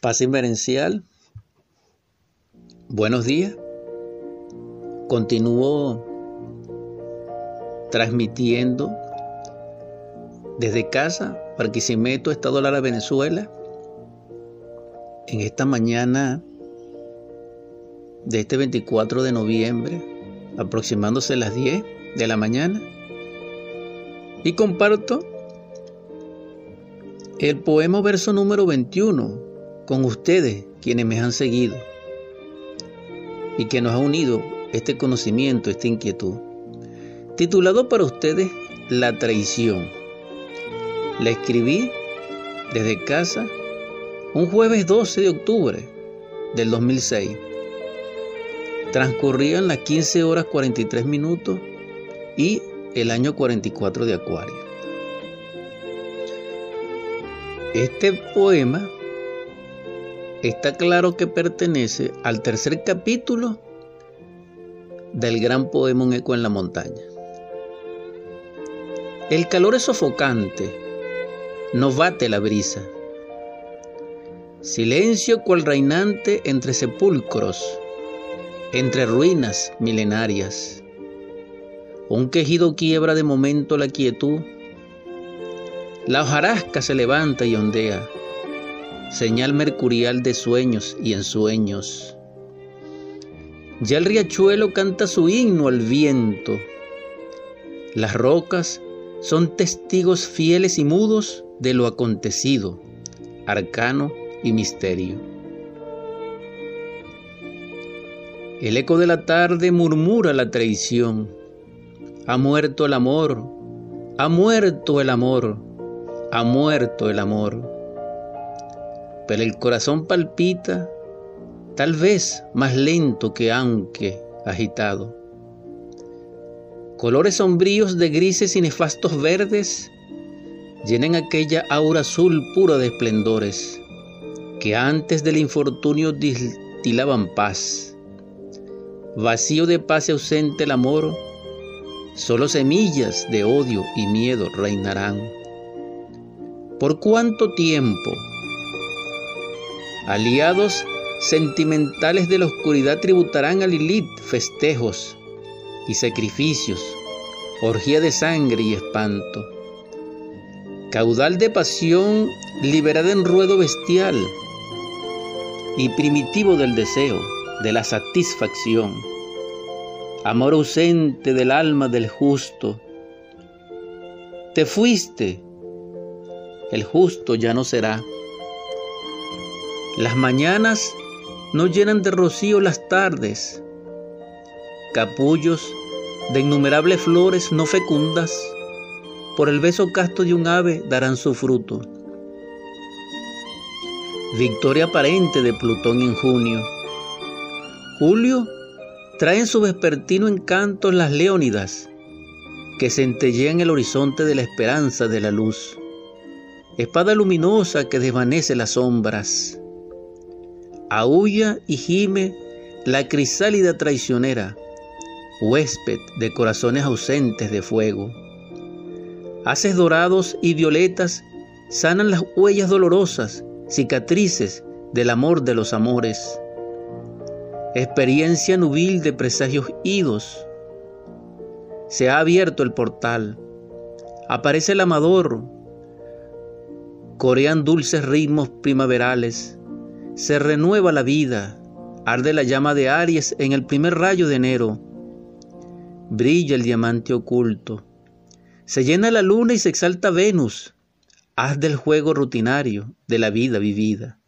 Paz inverencial. Buenos días. Continúo transmitiendo desde casa, Barquisimeto, Estado Lara, Venezuela. En esta mañana de este 24 de noviembre, aproximándose las 10 de la mañana. Y comparto el poema verso número 21 con ustedes, quienes me han seguido y que nos ha unido este conocimiento, esta inquietud. Titulado para ustedes La traición. La escribí desde casa un jueves 12 de octubre del 2006. Transcurrían las 15 horas 43 minutos y el año 44 de Acuario. Este poema está claro que pertenece al tercer capítulo del gran poema Un eco en la montaña. El calor es sofocante, no bate la brisa. Silencio cual reinante entre sepulcros, entre ruinas milenarias. Un quejido quiebra de momento la quietud. La hojarasca se levanta y ondea señal mercurial de sueños y ensueños. Ya el riachuelo canta su himno al viento. Las rocas son testigos fieles y mudos de lo acontecido, arcano y misterio. El eco de la tarde murmura la traición. Ha muerto el amor, ha muerto el amor, ha muerto el amor pero el corazón palpita, tal vez más lento que aunque agitado. Colores sombríos de grises y nefastos verdes llenan aquella aura azul pura de esplendores que antes del infortunio distilaban paz. Vacío de paz y ausente el amor, solo semillas de odio y miedo reinarán. ¿Por cuánto tiempo Aliados sentimentales de la oscuridad tributarán a Lilith festejos y sacrificios, orgía de sangre y espanto. Caudal de pasión liberada en ruedo bestial y primitivo del deseo, de la satisfacción. Amor ausente del alma del justo. Te fuiste, el justo ya no será. Las mañanas no llenan de rocío las tardes. Capullos de innumerables flores no fecundas, por el beso casto de un ave darán su fruto. Victoria aparente de Plutón en junio. Julio trae en su vespertino encanto las leónidas, que centellean el horizonte de la esperanza de la luz. Espada luminosa que desvanece las sombras aúlla y gime la crisálida traicionera, huésped de corazones ausentes de fuego. Haces dorados y violetas sanan las huellas dolorosas, cicatrices del amor de los amores. Experiencia nubil de presagios idos. Se ha abierto el portal. Aparece el amador. Corean dulces ritmos primaverales se renueva la vida, arde la llama de Aries en el primer rayo de enero, brilla el diamante oculto, se llena la luna y se exalta Venus, haz del juego rutinario de la vida vivida.